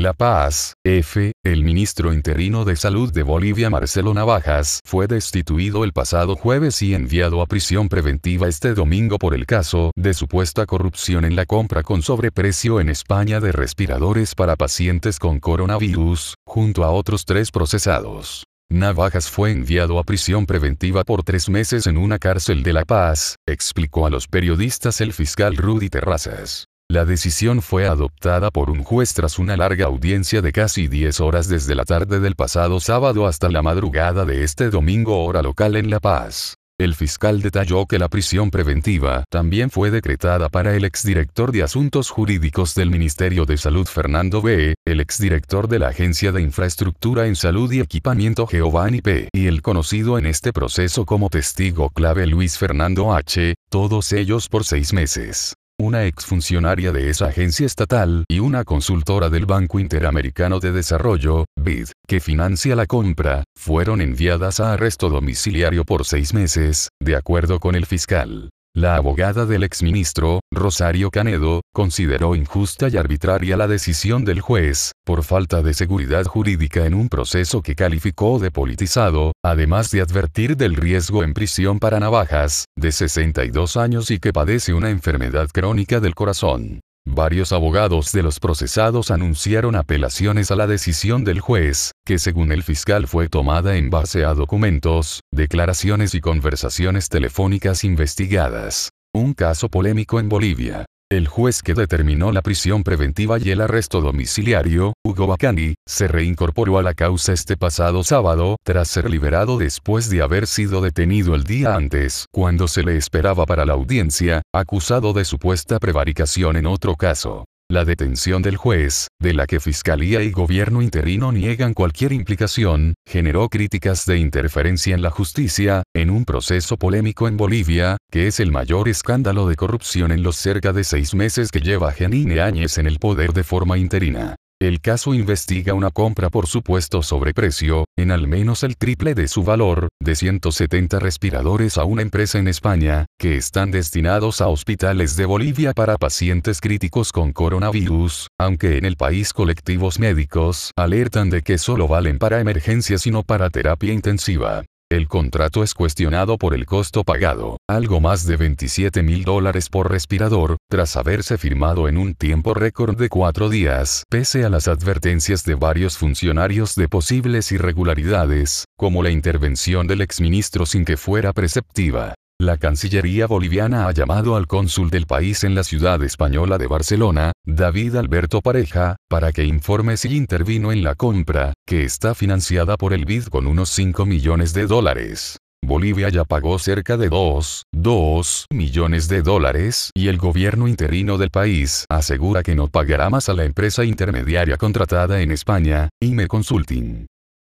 La Paz, F., el ministro interino de Salud de Bolivia Marcelo Navajas fue destituido el pasado jueves y enviado a prisión preventiva este domingo por el caso de supuesta corrupción en la compra con sobreprecio en España de respiradores para pacientes con coronavirus, junto a otros tres procesados. Navajas fue enviado a prisión preventiva por tres meses en una cárcel de La Paz, explicó a los periodistas el fiscal Rudy Terrazas. La decisión fue adoptada por un juez tras una larga audiencia de casi 10 horas desde la tarde del pasado sábado hasta la madrugada de este domingo hora local en La Paz. El fiscal detalló que la prisión preventiva también fue decretada para el exdirector de Asuntos Jurídicos del Ministerio de Salud Fernando B., el exdirector de la Agencia de Infraestructura en Salud y Equipamiento Giovanni P. y el conocido en este proceso como testigo clave Luis Fernando H., todos ellos por seis meses una exfuncionaria de esa agencia estatal y una consultora del Banco Interamericano de Desarrollo, BID, que financia la compra, fueron enviadas a arresto domiciliario por seis meses, de acuerdo con el fiscal. La abogada del exministro, Rosario Canedo, consideró injusta y arbitraria la decisión del juez, por falta de seguridad jurídica en un proceso que calificó de politizado, además de advertir del riesgo en prisión para Navajas, de 62 años y que padece una enfermedad crónica del corazón. Varios abogados de los procesados anunciaron apelaciones a la decisión del juez, que según el fiscal fue tomada en base a documentos, declaraciones y conversaciones telefónicas investigadas. Un caso polémico en Bolivia. El juez que determinó la prisión preventiva y el arresto domiciliario, Hugo Bacani, se reincorporó a la causa este pasado sábado, tras ser liberado después de haber sido detenido el día antes, cuando se le esperaba para la audiencia, acusado de supuesta prevaricación en otro caso. La detención del juez, de la que Fiscalía y Gobierno interino niegan cualquier implicación, generó críticas de interferencia en la justicia, en un proceso polémico en Bolivia, que es el mayor escándalo de corrupción en los cerca de seis meses que lleva Janine Áñez en el poder de forma interina. El caso investiga una compra por supuesto sobreprecio, en al menos el triple de su valor, de 170 respiradores a una empresa en España, que están destinados a hospitales de Bolivia para pacientes críticos con coronavirus, aunque en el país colectivos médicos alertan de que solo valen para emergencias y no para terapia intensiva. El contrato es cuestionado por el costo pagado, algo más de 27 mil dólares por respirador, tras haberse firmado en un tiempo récord de cuatro días, pese a las advertencias de varios funcionarios de posibles irregularidades, como la intervención del exministro sin que fuera preceptiva. La Cancillería boliviana ha llamado al cónsul del país en la ciudad española de Barcelona, David Alberto Pareja, para que informe si intervino en la compra, que está financiada por el BID con unos 5 millones de dólares. Bolivia ya pagó cerca de 2, 2 millones de dólares y el gobierno interino del país asegura que no pagará más a la empresa intermediaria contratada en España, IME Consulting.